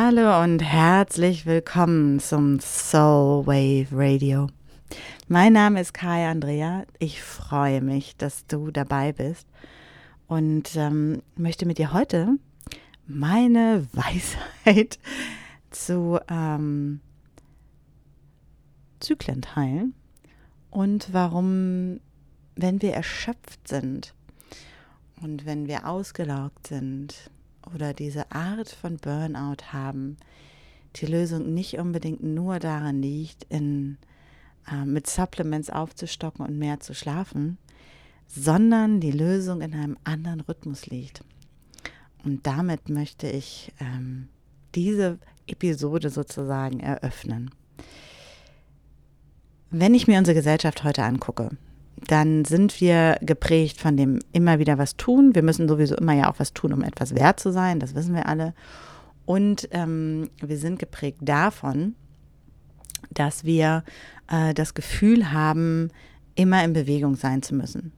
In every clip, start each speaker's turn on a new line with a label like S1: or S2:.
S1: Hallo und herzlich willkommen zum Soul Wave Radio. Mein Name ist Kai Andrea. Ich freue mich, dass du dabei bist und ähm, möchte mit dir heute meine Weisheit zu ähm, Zyklen teilen und warum, wenn wir erschöpft sind und wenn wir ausgelaugt sind, oder diese Art von Burnout haben, die Lösung nicht unbedingt nur daran liegt, in, äh, mit Supplements aufzustocken und mehr zu schlafen, sondern die Lösung in einem anderen Rhythmus liegt. Und damit möchte ich ähm, diese Episode sozusagen eröffnen. Wenn ich mir unsere Gesellschaft heute angucke, dann sind wir geprägt von dem immer wieder was tun. Wir müssen sowieso immer ja auch was tun, um etwas wert zu sein, das wissen wir alle. Und ähm, wir sind geprägt davon, dass wir äh, das Gefühl haben, immer in Bewegung sein zu müssen.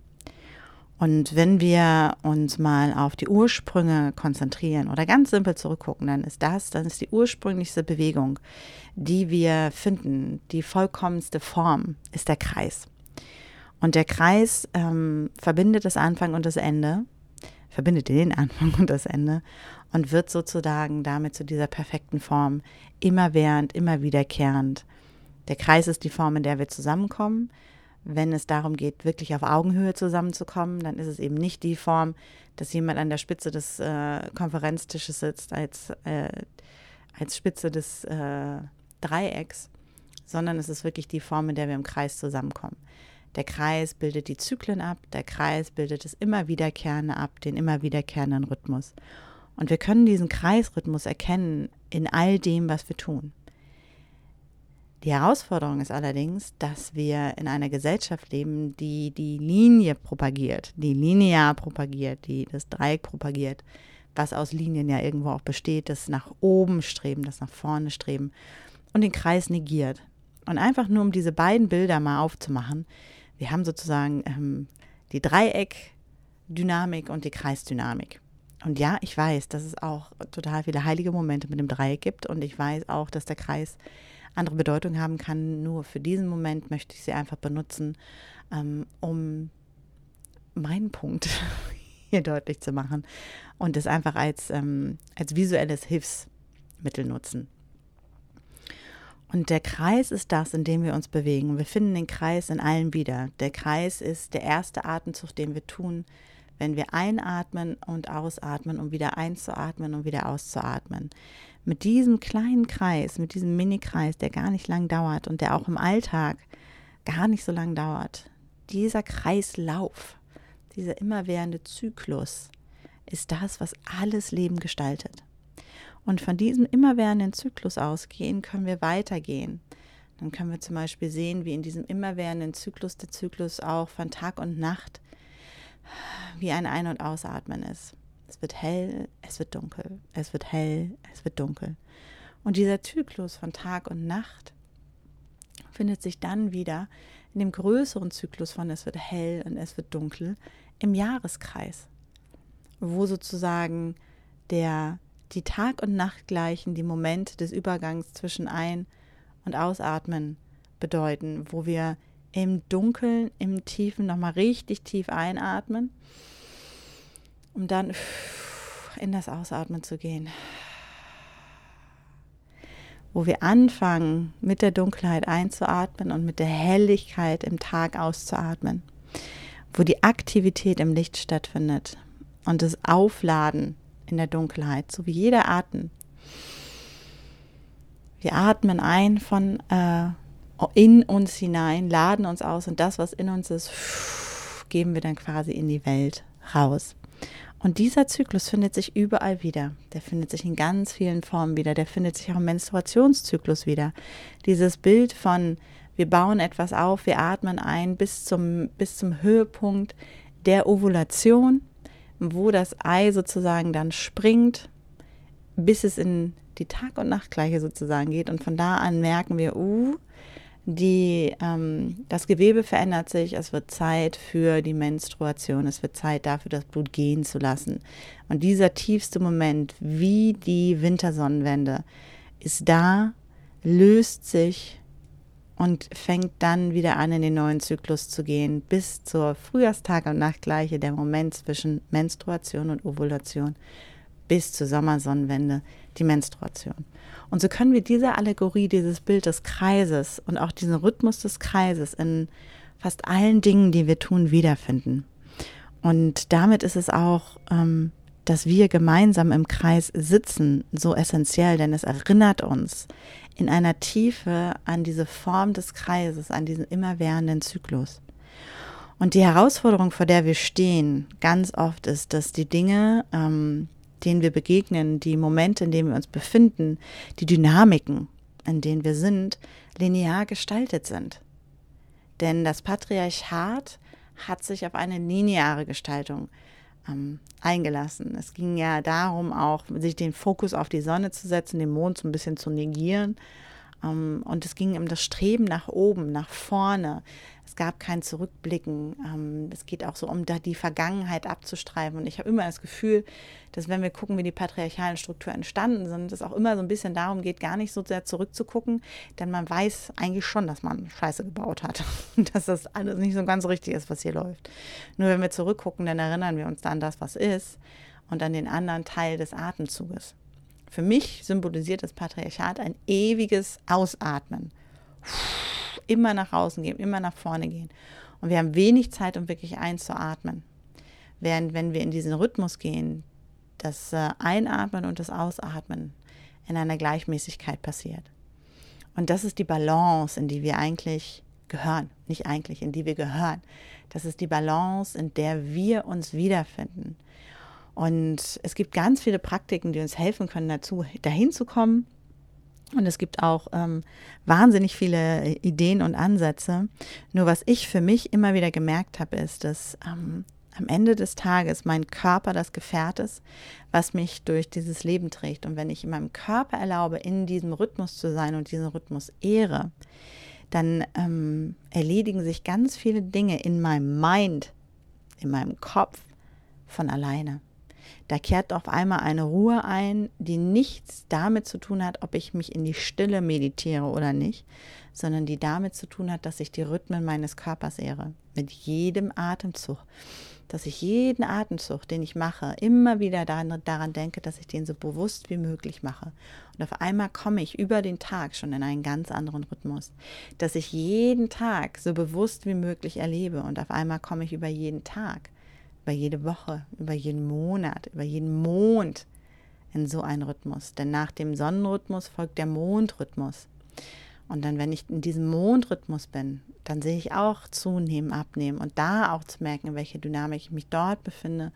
S1: Und wenn wir uns mal auf die Ursprünge konzentrieren oder ganz simpel zurückgucken, dann ist das, dann ist die ursprünglichste Bewegung, die wir finden, die vollkommenste Form, ist der Kreis. Und der Kreis ähm, verbindet das Anfang und das Ende, verbindet den Anfang und das Ende und wird sozusagen damit zu dieser perfekten Form, immerwährend, immer wiederkehrend. Der Kreis ist die Form, in der wir zusammenkommen. Wenn es darum geht, wirklich auf Augenhöhe zusammenzukommen, dann ist es eben nicht die Form, dass jemand an der Spitze des äh, Konferenztisches sitzt als, äh, als Spitze des äh, Dreiecks, sondern es ist wirklich die Form, in der wir im Kreis zusammenkommen. Der Kreis bildet die Zyklen ab, der Kreis bildet das immer wiederkehrende ab, den immer wiederkehrenden Rhythmus. Und wir können diesen Kreisrhythmus erkennen in all dem, was wir tun. Die Herausforderung ist allerdings, dass wir in einer Gesellschaft leben, die die Linie propagiert, die linear propagiert, die das Dreieck propagiert, was aus Linien ja irgendwo auch besteht, das nach oben streben, das nach vorne streben und den Kreis negiert. Und einfach nur, um diese beiden Bilder mal aufzumachen, wir haben sozusagen ähm, die Dreieckdynamik und die Kreisdynamik. Und ja, ich weiß, dass es auch total viele heilige Momente mit dem Dreieck gibt und ich weiß auch, dass der Kreis andere Bedeutung haben kann. Nur für diesen Moment möchte ich sie einfach benutzen, ähm, um meinen Punkt hier deutlich zu machen und es einfach als, ähm, als visuelles Hilfsmittel nutzen. Und der Kreis ist das, in dem wir uns bewegen. Wir finden den Kreis in allen wieder. Der Kreis ist der erste Atemzug, den wir tun, wenn wir einatmen und ausatmen, um wieder einzuatmen und wieder auszuatmen. Mit diesem kleinen Kreis, mit diesem Mini-Kreis, der gar nicht lang dauert und der auch im Alltag gar nicht so lang dauert, dieser Kreislauf, dieser immerwährende Zyklus ist das, was alles Leben gestaltet. Und von diesem immerwährenden Zyklus ausgehen, können wir weitergehen. Dann können wir zum Beispiel sehen, wie in diesem immerwährenden Zyklus der Zyklus auch von Tag und Nacht wie ein Ein- und Ausatmen ist. Es wird hell, es wird dunkel, es wird hell, es wird dunkel. Und dieser Zyklus von Tag und Nacht findet sich dann wieder in dem größeren Zyklus von es wird hell und es wird dunkel im Jahreskreis, wo sozusagen der die Tag und Nacht gleichen, die Momente des Übergangs zwischen Ein- und Ausatmen bedeuten, wo wir im Dunkeln, im Tiefen nochmal richtig tief einatmen, um dann in das Ausatmen zu gehen. Wo wir anfangen, mit der Dunkelheit einzuatmen und mit der Helligkeit im Tag auszuatmen. Wo die Aktivität im Licht stattfindet und das Aufladen in der Dunkelheit, so wie jeder Atem. Wir atmen ein von äh, in uns hinein, laden uns aus und das, was in uns ist, geben wir dann quasi in die Welt raus. Und dieser Zyklus findet sich überall wieder. Der findet sich in ganz vielen Formen wieder. Der findet sich auch im Menstruationszyklus wieder. Dieses Bild von, wir bauen etwas auf, wir atmen ein bis zum, bis zum Höhepunkt der Ovulation wo das Ei sozusagen dann springt, bis es in die Tag- und Nachtgleiche sozusagen geht. Und von da an merken wir, uh, die, ähm, das Gewebe verändert sich, es wird Zeit für die Menstruation, es wird Zeit dafür, das Blut gehen zu lassen. Und dieser tiefste Moment, wie die Wintersonnenwende, ist da, löst sich und fängt dann wieder an, in den neuen Zyklus zu gehen, bis zur Frühjahrstag- und Nachtgleiche, der Moment zwischen Menstruation und Ovulation, bis zur Sommersonnenwende, die Menstruation. Und so können wir diese Allegorie, dieses Bild des Kreises und auch diesen Rhythmus des Kreises in fast allen Dingen, die wir tun, wiederfinden. Und damit ist es auch, ähm, dass wir gemeinsam im Kreis sitzen, so essentiell, denn es erinnert uns in einer Tiefe an diese Form des Kreises, an diesen immerwährenden Zyklus. Und die Herausforderung, vor der wir stehen, ganz oft ist, dass die Dinge, ähm, denen wir begegnen, die Momente, in denen wir uns befinden, die Dynamiken, in denen wir sind, linear gestaltet sind. Denn das Patriarchat hat sich auf eine lineare Gestaltung ähm, eingelassen. Es ging ja darum, auch sich den Fokus auf die Sonne zu setzen, den Mond so ein bisschen zu negieren. Ähm, und es ging um das Streben nach oben, nach vorne, es gab kein Zurückblicken. Ähm, es geht auch so um da die Vergangenheit abzustreifen. Und ich habe immer das Gefühl, dass wenn wir gucken, wie die patriarchalen Strukturen entstanden sind, es auch immer so ein bisschen darum geht, gar nicht so sehr zurückzugucken, denn man weiß eigentlich schon, dass man Scheiße gebaut hat und dass das alles nicht so ganz richtig ist, was hier läuft. Nur wenn wir zurückgucken, dann erinnern wir uns dann an das, was ist und an den anderen Teil des Atemzuges. Für mich symbolisiert das Patriarchat ein ewiges Ausatmen. Puh immer nach außen gehen, immer nach vorne gehen. Und wir haben wenig Zeit, um wirklich einzuatmen. Während wenn wir in diesen Rhythmus gehen, das äh, Einatmen und das Ausatmen in einer Gleichmäßigkeit passiert. Und das ist die Balance, in die wir eigentlich gehören. Nicht eigentlich, in die wir gehören. Das ist die Balance, in der wir uns wiederfinden. Und es gibt ganz viele Praktiken, die uns helfen können, dazu dahin zu kommen, und es gibt auch ähm, wahnsinnig viele Ideen und Ansätze. Nur was ich für mich immer wieder gemerkt habe, ist, dass ähm, am Ende des Tages mein Körper das Gefährt ist, was mich durch dieses Leben trägt. Und wenn ich meinem Körper erlaube, in diesem Rhythmus zu sein und diesen Rhythmus ehre, dann ähm, erledigen sich ganz viele Dinge in meinem Mind, in meinem Kopf von alleine. Da kehrt auf einmal eine Ruhe ein, die nichts damit zu tun hat, ob ich mich in die Stille meditiere oder nicht, sondern die damit zu tun hat, dass ich die Rhythmen meines Körpers ehre. Mit jedem Atemzug. Dass ich jeden Atemzug, den ich mache, immer wieder daran, denke, dass ich den so bewusst wie möglich mache. Und auf einmal komme ich über den Tag schon in einen ganz anderen Rhythmus. Dass ich jeden Tag so bewusst wie möglich erlebe und auf einmal komme ich über jeden Tag über jede Woche, über jeden Monat, über jeden Mond in so einen Rhythmus. Denn nach dem Sonnenrhythmus folgt der Mondrhythmus. Und dann, wenn ich in diesem Mondrhythmus bin, dann sehe ich auch zunehmen, abnehmen und da auch zu merken, in welcher Dynamik ich mich dort befinde.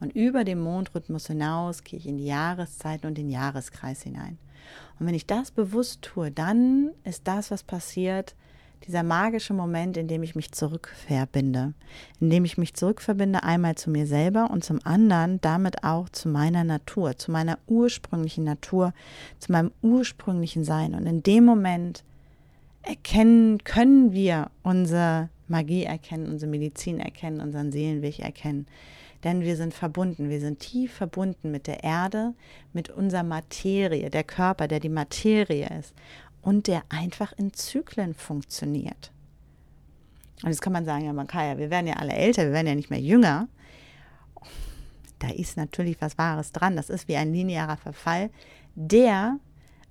S1: Und über den Mondrhythmus hinaus gehe ich in die Jahreszeiten und den Jahreskreis hinein. Und wenn ich das bewusst tue, dann ist das, was passiert, dieser magische Moment, in dem ich mich zurückverbinde, in dem ich mich zurückverbinde einmal zu mir selber und zum anderen damit auch zu meiner Natur, zu meiner ursprünglichen Natur, zu meinem ursprünglichen Sein. Und in dem Moment erkennen, können wir unsere Magie erkennen, unsere Medizin erkennen, unseren Seelenweg erkennen. Denn wir sind verbunden, wir sind tief verbunden mit der Erde, mit unserer Materie, der Körper, der die Materie ist und der einfach in Zyklen funktioniert. Und jetzt kann man sagen, ja, man kann ja, wir werden ja alle älter, wir werden ja nicht mehr jünger. Da ist natürlich was Wahres dran. Das ist wie ein linearer Verfall, der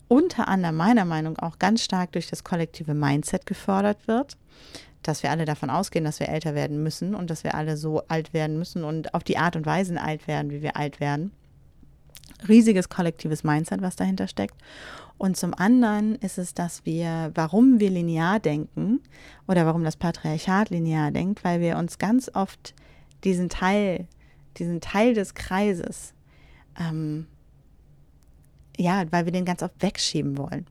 S1: unter anderem meiner Meinung nach auch ganz stark durch das kollektive Mindset gefördert wird, dass wir alle davon ausgehen, dass wir älter werden müssen und dass wir alle so alt werden müssen und auf die Art und Weise alt werden, wie wir alt werden. Riesiges kollektives Mindset, was dahinter steckt. Und zum anderen ist es, dass wir, warum wir linear denken oder warum das Patriarchat linear denkt, weil wir uns ganz oft diesen Teil, diesen Teil des Kreises, ähm, ja, weil wir den ganz oft wegschieben wollen.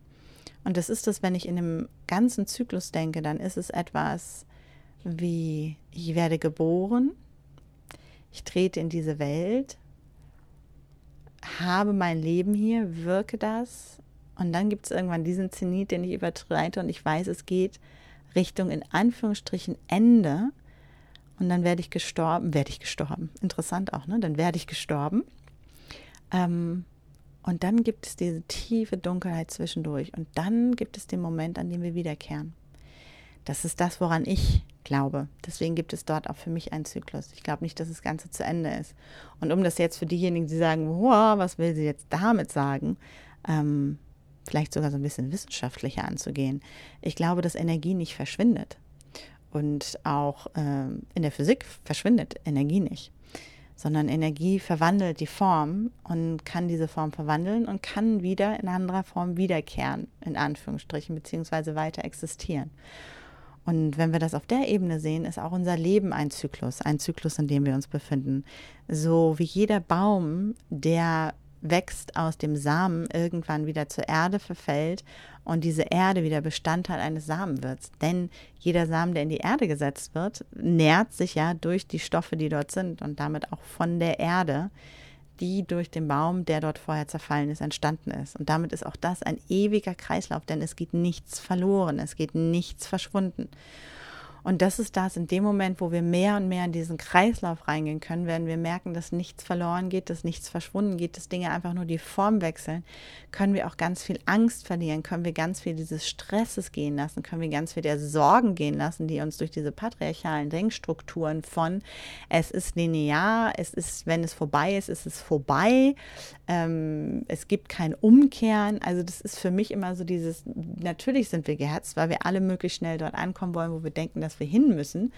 S1: Und das ist es, wenn ich in dem ganzen Zyklus denke, dann ist es etwas wie, ich werde geboren, ich trete in diese Welt, habe mein Leben hier, wirke das, Und dann gibt es irgendwann diesen Zenit, den ich übertreite und ich weiß, es geht Richtung in Anführungsstrichen Ende. Und dann werde ich gestorben, werde ich gestorben. Interessant auch, ne? Dann werde ich gestorben. Ähm, und dann gibt es diese tiefe Dunkelheit zwischendurch. Und dann gibt es den Moment, an dem wir wiederkehren. Das ist das, woran ich glaube. Deswegen gibt es dort auch für mich einen Zyklus. Ich glaube nicht, dass das Ganze zu Ende ist. Und um das jetzt für diejenigen, die sagen, wow, was will sie jetzt damit sagen, ähm, vielleicht sogar so ein bisschen wissenschaftlicher anzugehen. Ich glaube, dass Energie nicht verschwindet. Und auch äh, in der Physik verschwindet Energie nicht, sondern Energie verwandelt die Form und kann diese Form verwandeln und kann wieder in anderer Form wiederkehren, in Anführungsstrichen, beziehungsweise weiter existieren. Und wenn wir das auf der Ebene sehen, ist auch unser Leben ein Zyklus, ein Zyklus, in dem wir uns befinden. So wie jeder Baum, der wächst aus dem Samen, irgendwann wieder zur Erde verfällt und diese Erde wieder Bestandteil eines Samen wird. Denn jeder Samen, der in die Erde gesetzt wird, nährt sich ja durch die Stoffe, die dort sind und damit auch von der Erde, die durch den Baum, der dort vorher zerfallen ist, entstanden ist. Und damit ist auch das ein ewiger Kreislauf, denn es geht nichts verloren, es geht nichts verschwunden. Und das ist das, in dem Moment, wo wir mehr und mehr in diesen Kreislauf reingehen können, werden wir merken, dass nichts verloren geht, dass nichts verschwunden geht, dass Dinge einfach nur die Form wechseln, können wir auch ganz viel Angst verlieren, können wir ganz viel dieses Stresses gehen lassen, können wir ganz viel der Sorgen gehen lassen, die uns durch diese patriarchalen Denkstrukturen von es ist linear, es ist, wenn es vorbei ist, ist es vorbei, ähm, es gibt kein Umkehren. Also das ist für mich immer so dieses, natürlich sind wir geherzt, weil wir alle möglichst schnell dort ankommen wollen, wo wir denken, dass wir hin müssen,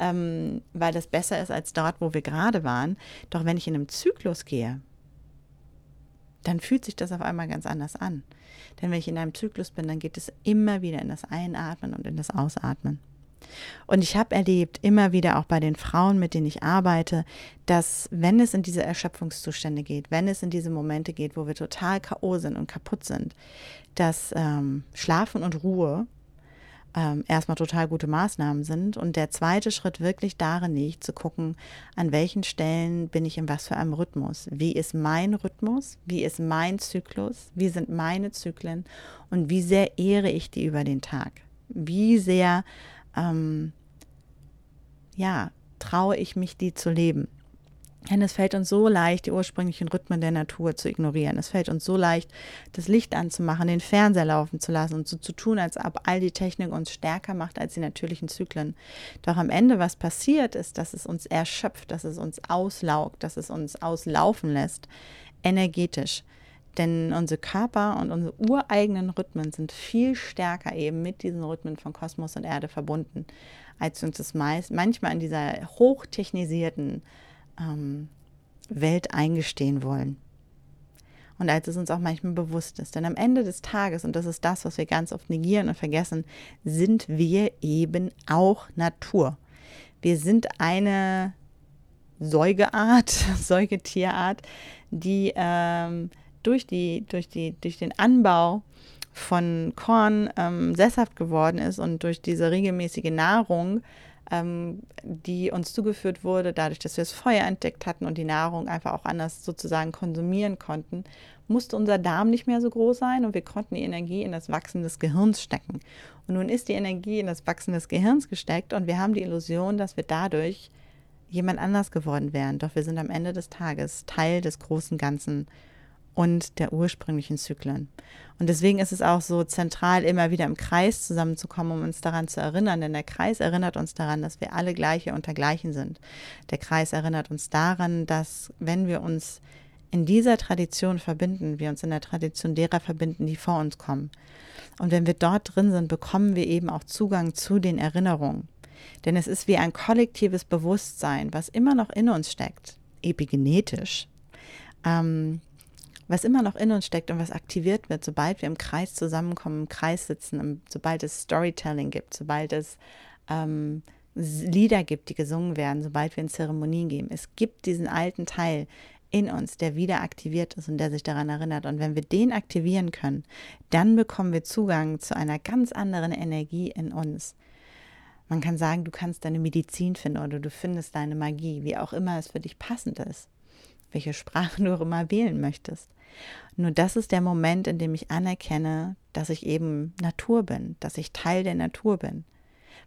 S1: ähm, weil das besser ist als dort, wo wir gerade waren. Doch wenn ich in einem Zyklus gehe, dann fühlt sich das auf einmal ganz anders an. Denn wenn ich in einem Zyklus bin, dann geht es immer wieder in das Einatmen und in das Ausatmen. Und ich habe erlebt, immer wieder auch bei den Frauen, mit denen ich arbeite, dass wenn es in diese Erschöpfungszustände geht, wenn es in diese Momente geht, wo wir total K.O. sind und kaputt sind, dass ähm, Schlafen und Ruhe ähm, erstmal total gute Maßnahmen sind. Und der zweite Schritt wirklich darin liegt, zu gucken, an welchen Stellen bin ich in was für einem Rhythmus. Wie ist mein Rhythmus? Wie ist mein Zyklus? Wie sind meine Zyklen? Und wie sehr ehre ich die über den Tag? Wie sehr, ähm, ja, traue ich mich, die zu leben? Denn es fällt uns so leicht, die ursprünglichen Rhythmen der Natur zu ignorieren. Es fällt uns so leicht, das Licht anzumachen, den Fernseher laufen zu lassen und so zu tun, als ob all die Technik uns stärker macht als die natürlichen Zyklen. Doch am Ende, was passiert, ist, dass es uns erschöpft, dass es uns auslaugt, dass es uns auslaufen lässt, energetisch. Denn unsere Körper und unsere ureigenen Rhythmen sind viel stärker eben mit diesen Rhythmen von Kosmos und Erde verbunden, als uns das meist, manchmal in dieser hochtechnisierten ähm, Welt eingestehen wollen. Und als es uns auch manchmal bewusst ist. Denn am Ende des Tages, und das ist das, was wir ganz oft negieren und vergessen, sind wir eben auch Natur. Wir sind eine Säugeart, Säugetierart, die ähm, durch, die, durch, die, durch den Anbau von Korn ähm, sesshaft geworden ist und durch diese regelmäßige Nahrung ähm, die uns zugeführt wurde, dadurch, dass wir das Feuer entdeckt hatten und die Nahrung einfach auch anders sozusagen konsumieren konnten, musste unser Darm nicht mehr so groß sein und wir konnten die Energie in das Wachsen des Gehirns stecken. Und nun ist die Energie in das Wachsen des Gehirns gesteckt und wir haben die Illusion, dass wir dadurch jemand anders geworden wären. Doch wir sind am Ende des Tages Teil des großen Ganzen und der ursprünglichen Zyklen. Und deswegen ist es auch so zentral, immer wieder im Kreis zusammenzukommen, um uns daran zu erinnern. Denn der Kreis erinnert uns daran, dass wir alle Gleiche unter Gleichen sind. Der Kreis erinnert uns daran, dass wenn wir uns in dieser Tradition verbinden, wir uns in der Tradition derer verbinden, die vor uns kommen. Und wenn wir dort drin sind, bekommen wir eben auch Zugang zu den Erinnerungen. Denn es ist wie ein kollektives Bewusstsein, was immer noch in uns steckt, epigenetisch. Ähm, was immer noch in uns steckt und was aktiviert wird, sobald wir im Kreis zusammenkommen, im Kreis sitzen, sobald es Storytelling gibt, sobald es ähm, Lieder gibt, die gesungen werden, sobald wir in Zeremonien gehen. Es gibt diesen alten Teil in uns, der wieder aktiviert ist und der sich daran erinnert. Und wenn wir den aktivieren können, dann bekommen wir Zugang zu einer ganz anderen Energie in uns. Man kann sagen, du kannst deine Medizin finden oder du findest deine Magie, wie auch immer es für dich passend ist. Welche Sprache du auch immer wählen möchtest. Nur das ist der Moment, in dem ich anerkenne, dass ich eben Natur bin, dass ich Teil der Natur bin.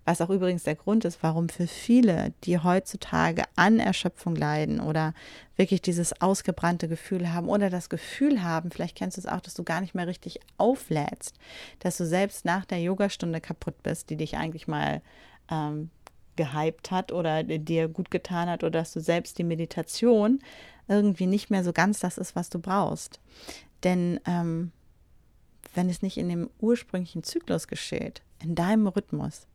S1: Was auch übrigens der Grund ist, warum für viele, die heutzutage an Erschöpfung leiden oder wirklich dieses ausgebrannte Gefühl haben oder das Gefühl haben, vielleicht kennst du es auch, dass du gar nicht mehr richtig auflädst, dass du selbst nach der Yogastunde kaputt bist, die dich eigentlich mal ähm, gehypt hat oder dir gut getan hat oder dass du selbst die Meditation irgendwie nicht mehr so ganz das ist, was du brauchst. Denn ähm, wenn es nicht in dem ursprünglichen Zyklus geschieht, in deinem Rhythmus,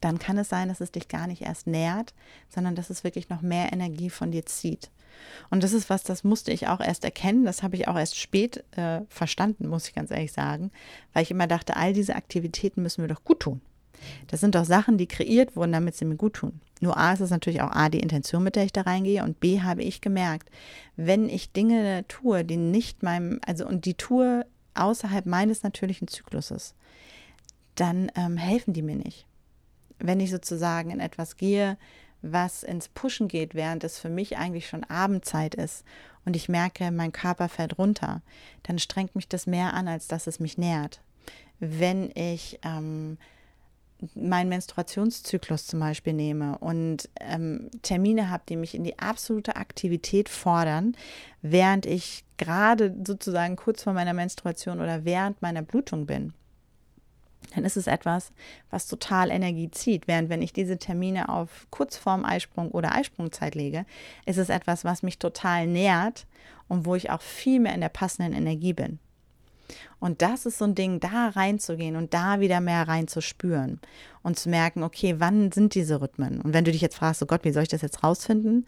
S1: dann kann es sein, dass es dich gar nicht erst nährt, sondern dass es wirklich noch mehr Energie von dir zieht. Und das ist was, das musste ich auch erst erkennen, das habe ich auch erst spät äh, verstanden, muss ich ganz ehrlich sagen, weil ich immer dachte, all diese Aktivitäten müssen wir doch gut tun. Das sind doch Sachen, die kreiert wurden, damit sie mir gut tun. Nur A ist es natürlich auch A, die Intention, mit der ich da reingehe und B habe ich gemerkt, wenn ich Dinge tue, die nicht meinem, also und die tue außerhalb meines natürlichen Zykluses, dann ähm, helfen die mir nicht. Wenn ich sozusagen in etwas gehe, was ins Pushen geht, während es für mich eigentlich schon Abendzeit ist und ich merke, mein Körper fällt runter, dann strengt mich das mehr an, als dass es mich nährt. Wenn ich ähm, meinen Menstruationszyklus zum Beispiel nehme und ähm, Termine habe, die mich in die absolute Aktivität fordern, während ich gerade sozusagen kurz vor meiner Menstruation oder während meiner Blutung bin, dann ist es etwas, was total Energie zieht. Während wenn ich diese Termine auf kurz vorm Eisprung oder Eisprungzeit lege, ist es etwas, was mich total nährt und wo ich auch viel mehr in der passenden Energie bin. Und das ist so ein Ding, da reinzugehen und da wieder mehr reinzuspüren und zu merken, okay, wann sind diese Rhythmen? Und wenn du dich jetzt fragst, oh Gott, wie soll ich das jetzt rausfinden?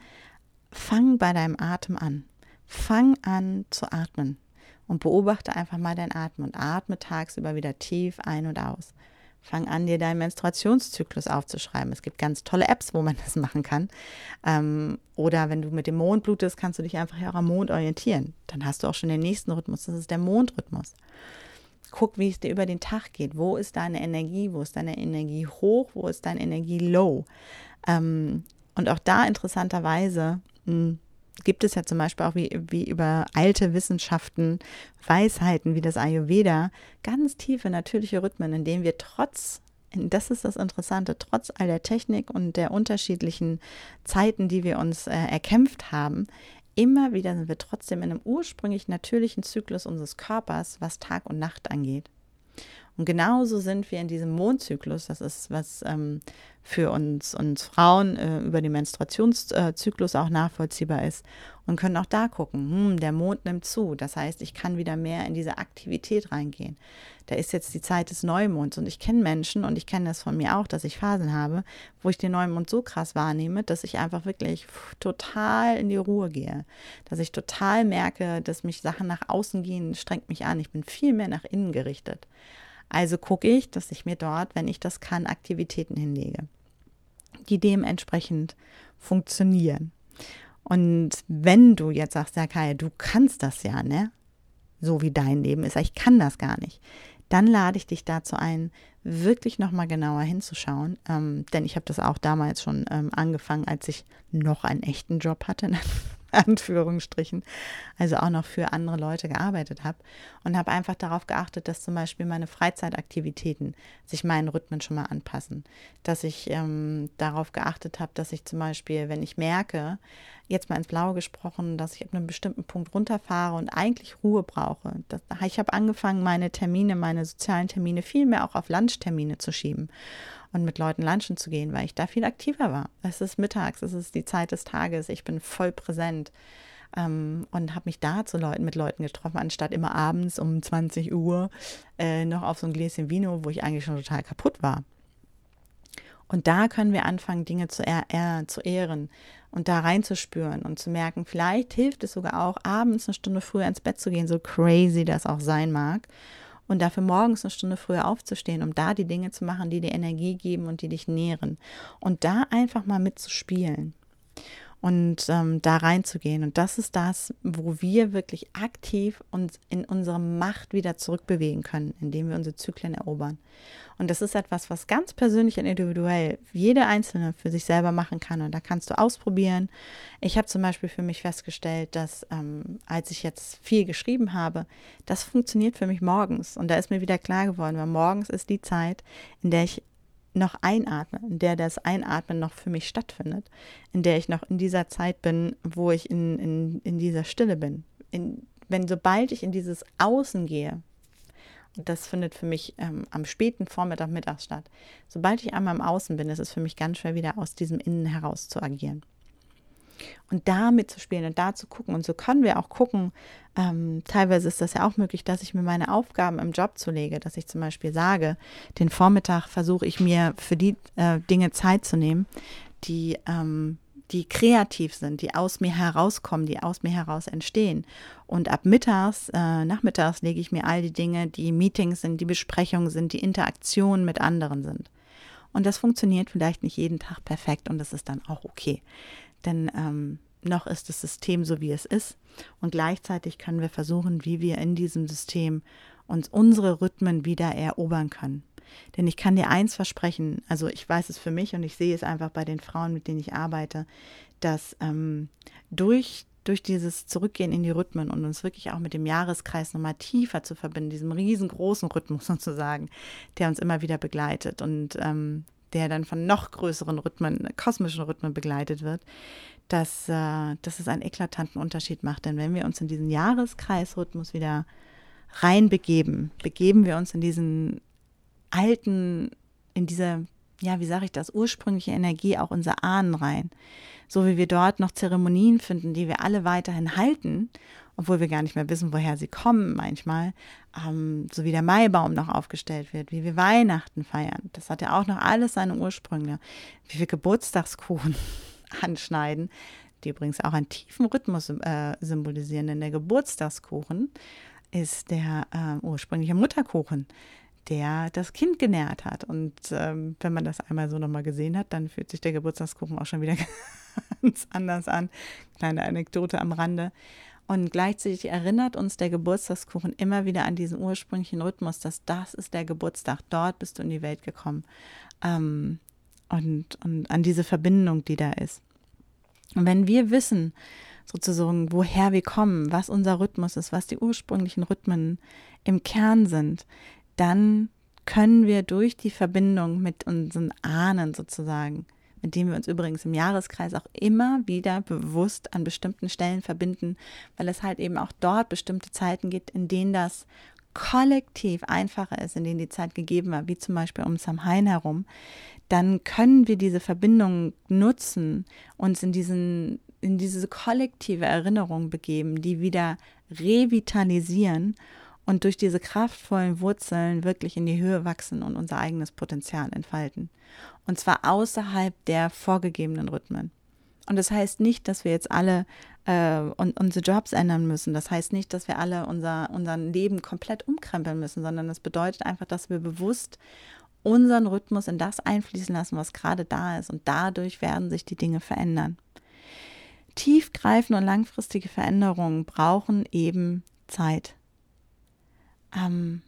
S1: Fang bei deinem Atem an. Fang an zu atmen und beobachte einfach mal dein Atmen und atme tagsüber wieder tief ein und aus. Fang an, dir deinen Menstruationszyklus aufzuschreiben. Es gibt ganz tolle Apps, wo man das machen kann. Ähm, oder wenn du mit dem Mond blutest, kannst du dich einfach auch am Mond orientieren. Dann hast du auch schon den nächsten Rhythmus. Das ist der Mondrhythmus. Guck, wie es dir über den Tag geht. Wo ist deine Energie? Wo ist deine Energie hoch? Wo ist deine Energie low? Ähm, und auch da interessanterweise mh, hm, gibt es ja zum Beispiel auch wie, wie über alte Wissenschaften, Weisheiten wie das Ayurveda, ganz tiefe natürliche Rhythmen, in denen wir trotz, das ist das Interessante, trotz all der Technik und der unterschiedlichen Zeiten, die wir uns äh, erkämpft haben, immer wieder sind wir trotzdem in einem ursprünglich natürlichen Zyklus unseres Körpers, was Tag und Nacht angeht. Und genauso sind wir in diesem Mondzyklus, das ist was ähm, für uns, uns Frauen äh, über den Menstruationszyklus auch nachvollziehbar ist und können auch da gucken, hm, der Mond nimmt zu. Das heißt, ich kann wieder mehr in diese Aktivität reingehen. Da ist jetzt die Zeit des Neumonds und ich kenne Menschen und ich kenne das von mir auch, dass ich Phasen habe, wo ich den Neumond so krass wahrnehme, dass ich einfach wirklich total in die Ruhe gehe. Dass ich total merke, dass mich Sachen nach außen gehen, strengt mich an. Ich bin viel mehr nach innen gerichtet. Also gucke ich, dass ich mir dort, wenn ich das kann, Aktivitäten hinlege, die dementsprechend funktionieren. Und wenn du jetzt sagst, ja Kai, du kannst das ja, ne? So wie dein Leben ist, ich kann das gar nicht. Dann lade ich dich dazu ein, wirklich nochmal genauer hinzuschauen. Ähm, denn ich habe das auch damals schon ähm, angefangen, als ich noch einen echten Job hatte. Anführungsstrichen, also auch noch für andere Leute gearbeitet habe und habe einfach darauf geachtet, dass zum Beispiel meine Freizeitaktivitäten sich meinen Rhythmen schon mal anpassen, dass ich ähm, darauf geachtet habe, dass ich zum Beispiel, wenn ich merke, jetzt mal ins Blaue gesprochen, dass ich ab einem bestimmten Punkt runterfahre und eigentlich Ruhe brauche. Das, ich habe angefangen, meine Termine, meine sozialen Termine viel mehr auch auf Lunchtermine zu schieben und mit Leuten lunchen zu gehen, weil ich da viel aktiver war. Es ist mittags, es ist die Zeit des Tages, ich bin voll präsent ähm, und habe mich da zu Leuten, mit Leuten getroffen, anstatt immer abends um 20 Uhr äh, noch auf so ein Gläschen Vino, wo ich eigentlich schon total kaputt war. Und da können wir anfangen, Dinge zu, ehr zu ehren und da reinzuspüren und zu merken, vielleicht hilft es sogar auch, abends eine Stunde früher ins Bett zu gehen, so crazy das auch sein mag und dafür morgens eine Stunde früher aufzustehen, um da die Dinge zu machen, die dir Energie geben und die dich nähren. Und da einfach mal mitzuspielen. Und ähm, da reinzugehen. Und das ist das, wo wir wirklich aktiv uns in unsere Macht wieder zurückbewegen können, indem wir unsere Zyklen erobern. Und das ist etwas, was ganz persönlich und individuell jede Einzelne für sich selber machen kann. Und da kannst du ausprobieren. Ich habe zum Beispiel für mich festgestellt, dass ähm, als ich jetzt viel geschrieben habe, das funktioniert für mich morgens. Und da ist mir wieder klar geworden, weil morgens ist die Zeit, in der ich noch einatme, in der das Einatmen noch für mich stattfindet, in der ich noch in dieser Zeit bin, wo ich in, in, in dieser Stille bin. In, wenn sobald ich in dieses Außen gehe, und das findet für mich ähm, am späten Vormittag, Mittag statt, sobald ich einmal im Außen bin, ist es für mich ganz schwer, wieder aus diesem Innen heraus zu agieren und da mitzuspielen und da zu gucken. Und so können wir auch gucken, ähm, teilweise ist das ja auch möglich, dass ich mir meine Aufgaben im Job zulege, dass ich zum Beispiel sage, den Vormittag versuche ich mir für die äh, Dinge Zeit zu nehmen, die, ähm, die kreativ sind, die aus mir herauskommen, die aus mir heraus entstehen. Und ab mittags, äh, nachmittags lege ich mir all die Dinge, die Meetings sind, die Besprechungen sind, die Interaktionen mit anderen sind. Und das funktioniert vielleicht nicht jeden Tag perfekt und das ist dann auch okay denn ähm, noch ist das System so, wie es ist. Und gleichzeitig können wir versuchen, wie wir in diesem System uns unsere Rhythmen wieder erobern können. Denn ich kann dir eins versprechen, also ich weiß es für mich und ich sehe es einfach bei den Frauen, mit denen ich arbeite, dass ähm, durch, durch dieses Zurückgehen in die Rhythmen und uns wirklich auch mit dem Jahreskreis nochmal tiefer zu verbinden, diesem riesengroßen Rhythmus sozusagen, der uns immer wieder begleitet und ähm, der dann von noch größeren Rhythmen, kosmischen Rhythmen begleitet wird, dass, äh, dass es einen eklatanten Unterschied macht. Denn wenn wir uns in diesen Jahreskreisrhythmus wieder reinbegeben, begeben wir uns in diesen alten, in diese, ja, wie sage ich das, ursprüngliche Energie auch unser Ahnen rein. So wie wir dort noch Zeremonien finden, die wir alle weiterhin halten obwohl wir gar nicht mehr wissen, woher sie kommen manchmal, ähm, so wie der Maibaum noch aufgestellt wird, wie wir Weihnachten feiern. Das hat ja auch noch alles seine Ursprünge. Wie wir Geburtstagskuchen anschneiden, die übrigens auch einen tiefen Rhythmus äh, symbolisieren, denn der Geburtstagskuchen ist der äh, ursprüngliche Mutterkuchen der das Kind genährt hat. Und ähm, wenn man das einmal so nochmal gesehen hat, dann fühlt sich der Geburtstagskuchen auch schon wieder ganz anders an. Kleine Anekdote am Rande. Und gleichzeitig erinnert uns der Geburtstagskuchen immer wieder an diesen ursprünglichen Rhythmus, dass das ist der Geburtstag, dort bist du in die Welt gekommen. Ähm, und, und an diese Verbindung, die da ist. Und wenn wir wissen, sozusagen, woher wir kommen, was unser Rhythmus ist, was die ursprünglichen Rhythmen im Kern sind, dann können wir durch die Verbindung mit unseren Ahnen sozusagen mit dem wir uns übrigens im Jahreskreis auch immer wieder bewusst an bestimmten Stellen verbinden, weil es halt eben auch dort bestimmte Zeiten gibt, in denen das kollektiv einfacher ist, in denen die Zeit gegeben war, wie zum Beispiel um Samhain herum, dann können wir diese Verbindung nutzen, uns in diesen in diese kollektive Erinnerung begeben, die wieder revitalisieren und durch diese kraftvollen Wurzeln wirklich in die Höhe wachsen und unser eigenes Potenzial entfalten. Und zwar außerhalb der vorgegebenen Rhythmen. Und das heißt nicht, dass wir jetzt alle äh, unsere Jobs ändern müssen. Das heißt nicht, dass wir alle unser, unser Leben komplett umkrempeln müssen, sondern das bedeutet einfach, dass wir bewusst unseren Rhythmus in das einfließen lassen, was gerade da ist. Und dadurch werden sich die Dinge verändern. Tiefgreifende und langfristige Veränderungen brauchen eben Zeit ähm,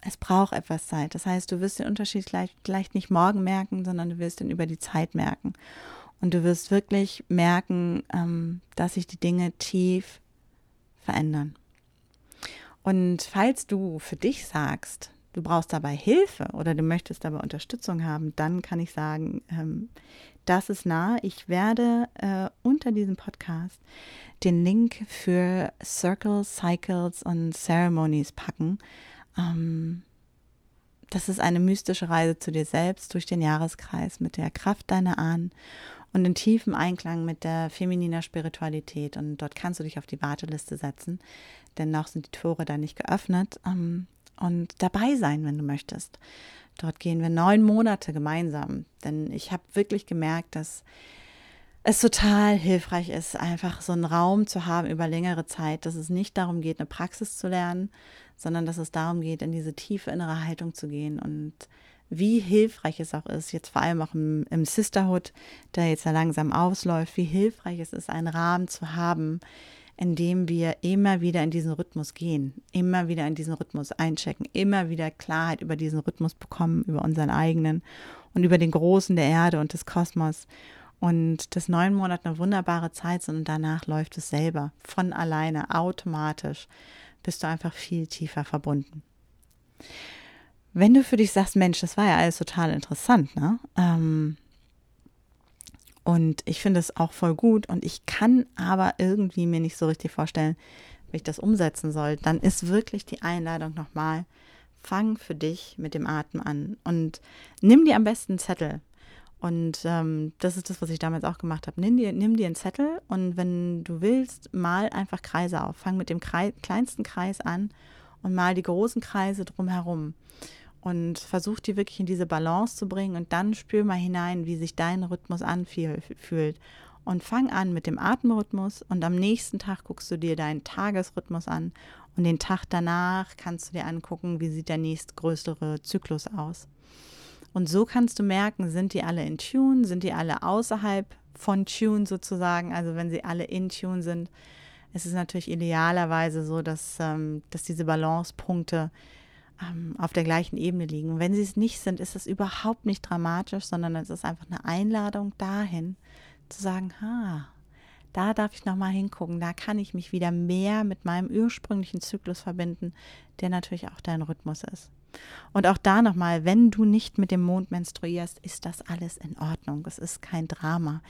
S1: es braucht etwas Zeit. Das heißt, du wirst den Unterschied vielleicht, vielleicht nicht morgen merken, sondern du wirst ihn über die Zeit merken. Und du wirst wirklich merken, ähm, dass sich die Dinge tief verändern. Und falls du für dich sagst, du brauchst dabei Hilfe oder du möchtest dabei Unterstützung haben, dann kann ich sagen, ähm, das ist nah. Ich werde äh, unter diesem Podcast den Link für Circles, Cycles und Ceremonies packen. Ähm, das ist eine mystische Reise zu dir selbst durch den Jahreskreis mit der Kraft deiner Ahnen und in tiefem Einklang mit der femininer Spiritualität. Und dort kannst du dich auf die Warteliste setzen, denn noch sind die Tore da nicht geöffnet. Ähm, und dabei sein, wenn du möchtest. Dort gehen wir neun Monate gemeinsam, denn ich habe wirklich gemerkt, dass es total hilfreich ist, einfach so einen Raum zu haben über längere Zeit, dass es nicht darum geht, eine Praxis zu lernen, sondern dass es darum geht, in diese tiefe innere Haltung zu gehen. Und wie hilfreich es auch ist, jetzt vor allem auch im, im Sisterhood, der jetzt ja langsam ausläuft, wie hilfreich es ist, einen Rahmen zu haben, in dem wir immer wieder in diesen Rhythmus gehen, immer wieder in diesen Rhythmus einchecken, immer wieder Klarheit über diesen Rhythmus bekommen, über unseren eigenen und über den Großen der Erde und des Kosmos. Und das neun Monate eine wunderbare Zeit sind und danach läuft es selber, von alleine, automatisch, bist du einfach viel tiefer verbunden. Wenn du für dich sagst, Mensch, das war ja alles total interessant, ne? Ähm, und ich finde es auch voll gut und ich kann aber irgendwie mir nicht so richtig vorstellen, wie ich das umsetzen soll. Dann ist wirklich die Einladung nochmal, fang für dich mit dem Atem an und nimm dir am besten einen Zettel. Und ähm, das ist das, was ich damals auch gemacht habe. Nimm dir, nimm dir einen Zettel und wenn du willst, mal einfach Kreise auf. Fang mit dem Kreis, kleinsten Kreis an und mal die großen Kreise drumherum und versuch die wirklich in diese Balance zu bringen und dann spür mal hinein, wie sich dein Rhythmus anfühlt. Und fang an mit dem Atemrhythmus und am nächsten Tag guckst du dir deinen Tagesrhythmus an und den Tag danach kannst du dir angucken, wie sieht der nächstgrößere Zyklus aus. Und so kannst du merken, sind die alle in Tune, sind die alle außerhalb von Tune sozusagen, also wenn sie alle in Tune sind, ist es natürlich idealerweise so, dass, ähm, dass diese Balancepunkte auf der gleichen Ebene liegen. wenn sie es nicht sind, ist es überhaupt nicht dramatisch, sondern es ist einfach eine Einladung dahin, zu sagen, ha, da darf ich nochmal hingucken, da kann ich mich wieder mehr mit meinem ursprünglichen Zyklus verbinden, der natürlich auch dein Rhythmus ist. Und auch da nochmal, wenn du nicht mit dem Mond menstruierst, ist das alles in Ordnung. Es ist kein Drama,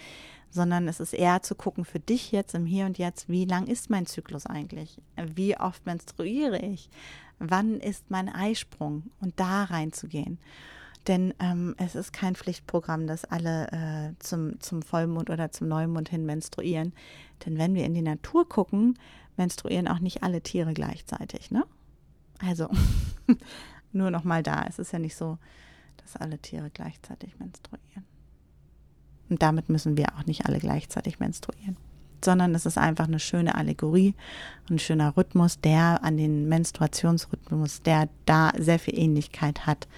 S1: sondern es ist eher zu gucken für dich jetzt im Hier und Jetzt, wie lang ist mein Zyklus eigentlich? Wie oft menstruiere ich? wann ist mein Eisprung und da reinzugehen. Denn ähm, es ist kein Pflichtprogramm, dass alle äh, zum, zum Vollmond oder zum Neumond hin menstruieren. Denn wenn wir in die Natur gucken, menstruieren auch nicht alle Tiere gleichzeitig. Ne? Also nur noch mal da. Es ist ja nicht so, dass alle Tiere gleichzeitig menstruieren. Und damit müssen wir auch nicht alle gleichzeitig menstruieren sondern es ist einfach eine schöne Allegorie, ein schöner Rhythmus, der an den Menstruationsrhythmus, der da sehr viel Ähnlichkeit hat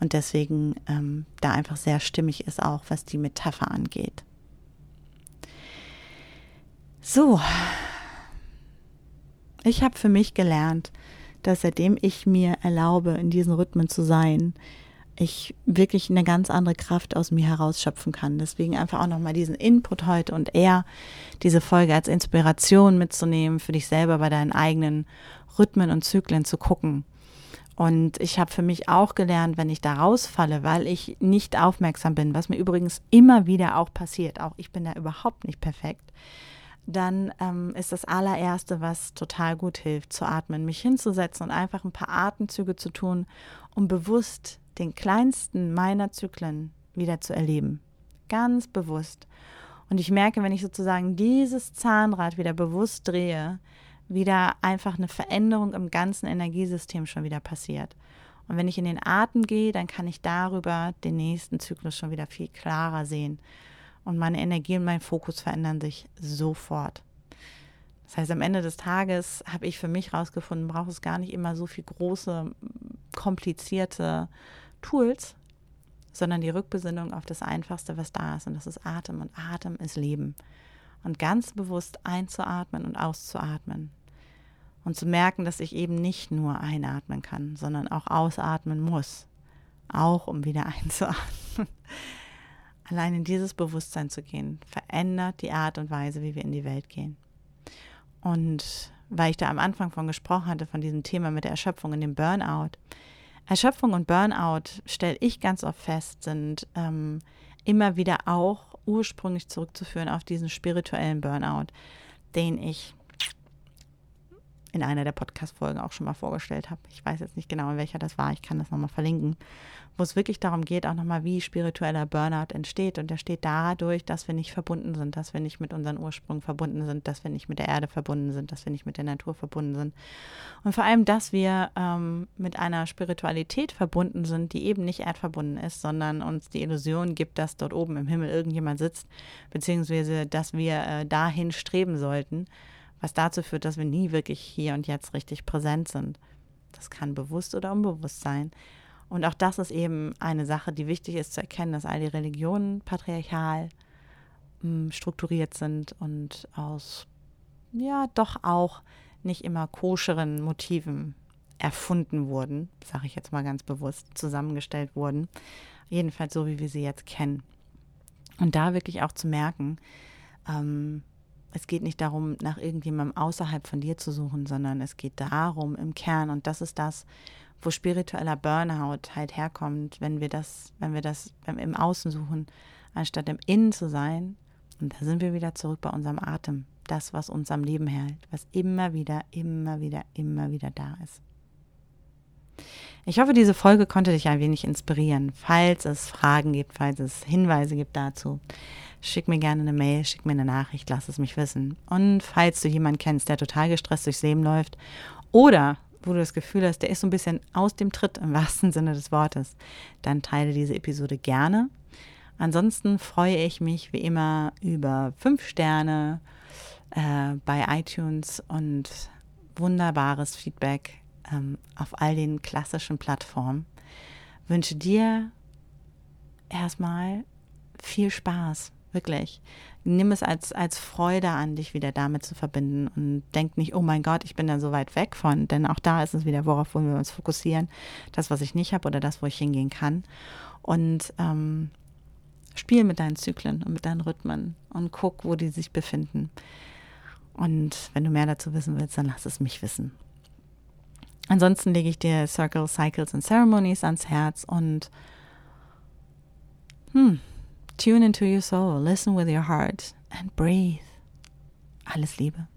S1: und deswegen ähm, da einfach sehr stimmig ist, auch was die Metapher angeht. So, ich habe für mich gelernt, dass seitdem ich mir erlaube, in diesen Rhythmen zu sein, ich wirklich eine ganz andere Kraft aus mir herausschöpfen kann. Deswegen einfach auch nochmal diesen Input heute und eher diese Folge als Inspiration mitzunehmen, für dich selber bei deinen eigenen Rhythmen und Zyklen zu gucken. Und ich habe für mich auch gelernt, wenn ich da rausfalle, weil ich nicht aufmerksam bin, was mir übrigens immer wieder auch passiert, auch ich bin da überhaupt nicht perfekt, dann ähm, ist das allererste, was total gut hilft, zu atmen, mich hinzusetzen und einfach ein paar Atemzüge zu tun, um bewusst den kleinsten meiner Zyklen wieder zu erleben. Ganz bewusst. Und ich merke, wenn ich sozusagen dieses Zahnrad wieder bewusst drehe, wieder einfach eine Veränderung im ganzen Energiesystem schon wieder passiert. Und wenn ich in den Atem gehe, dann kann ich darüber den nächsten Zyklus schon wieder viel klarer sehen. Und meine Energie und mein Fokus verändern sich sofort. Das heißt, am Ende des Tages habe ich für mich herausgefunden, braucht es gar nicht immer so viel große, komplizierte Tools, sondern die Rückbesinnung auf das Einfachste, was da ist. Und das ist Atem. Und Atem ist Leben. Und ganz bewusst einzuatmen und auszuatmen. Und zu merken, dass ich eben nicht nur einatmen kann, sondern auch ausatmen muss. Auch um wieder einzuatmen. Allein in dieses Bewusstsein zu gehen, verändert die Art und Weise, wie wir in die Welt gehen. Und weil ich da am Anfang von gesprochen hatte, von diesem Thema mit der Erschöpfung in dem Burnout, Erschöpfung und Burnout, stelle ich ganz oft fest, sind ähm, immer wieder auch ursprünglich zurückzuführen auf diesen spirituellen Burnout, den ich in einer der Podcast-Folgen auch schon mal vorgestellt habe. Ich weiß jetzt nicht genau, in welcher das war. Ich kann das nochmal verlinken wo es wirklich darum geht, auch nochmal, wie spiritueller Burnout entsteht. Und der steht dadurch, dass wir nicht verbunden sind, dass wir nicht mit unserem Ursprung verbunden sind, dass wir nicht mit der Erde verbunden sind, dass wir nicht mit der Natur verbunden sind. Und vor allem, dass wir ähm, mit einer Spiritualität verbunden sind, die eben nicht erdverbunden ist, sondern uns die Illusion gibt, dass dort oben im Himmel irgendjemand sitzt, beziehungsweise dass wir äh, dahin streben sollten, was dazu führt, dass wir nie wirklich hier und jetzt richtig präsent sind. Das kann bewusst oder unbewusst sein. Und auch das ist eben eine Sache, die wichtig ist zu erkennen, dass all die Religionen patriarchal hm, strukturiert sind und aus, ja, doch auch nicht immer koscheren Motiven erfunden wurden, sage ich jetzt mal ganz bewusst, zusammengestellt wurden. Jedenfalls so, wie wir sie jetzt kennen. Und da wirklich auch zu merken, ähm, es geht nicht darum, nach irgendjemandem außerhalb von dir zu suchen, sondern es geht darum im Kern, und das ist das, wo spiritueller Burnout halt herkommt, wenn wir das, wenn wir das im Außen suchen, anstatt im Innen zu sein. Und da sind wir wieder zurück bei unserem Atem. Das, was uns am Leben hält, was immer wieder, immer wieder, immer wieder da ist. Ich hoffe, diese Folge konnte dich ein wenig inspirieren. Falls es Fragen gibt, falls es Hinweise gibt dazu, schick mir gerne eine Mail, schick mir eine Nachricht, lass es mich wissen. Und falls du jemanden kennst, der total gestresst durchs Leben läuft oder wo du das Gefühl hast, der ist so ein bisschen aus dem Tritt im wahrsten Sinne des Wortes, dann teile diese Episode gerne. Ansonsten freue ich mich wie immer über fünf Sterne äh, bei iTunes und wunderbares Feedback ähm, auf all den klassischen Plattformen. Wünsche dir erstmal viel Spaß, wirklich. Nimm es als, als Freude an, dich wieder damit zu verbinden und denk nicht, oh mein Gott, ich bin da so weit weg von, denn auch da ist es wieder, worauf wollen wir uns fokussieren, das, was ich nicht habe oder das, wo ich hingehen kann. Und ähm, spiel mit deinen Zyklen und mit deinen Rhythmen und guck, wo die sich befinden. Und wenn du mehr dazu wissen willst, dann lass es mich wissen. Ansonsten lege ich dir Circle, Cycles and Ceremonies ans Herz und hm, tune into your soul, listen with your heart and breathe. Alles Liebe.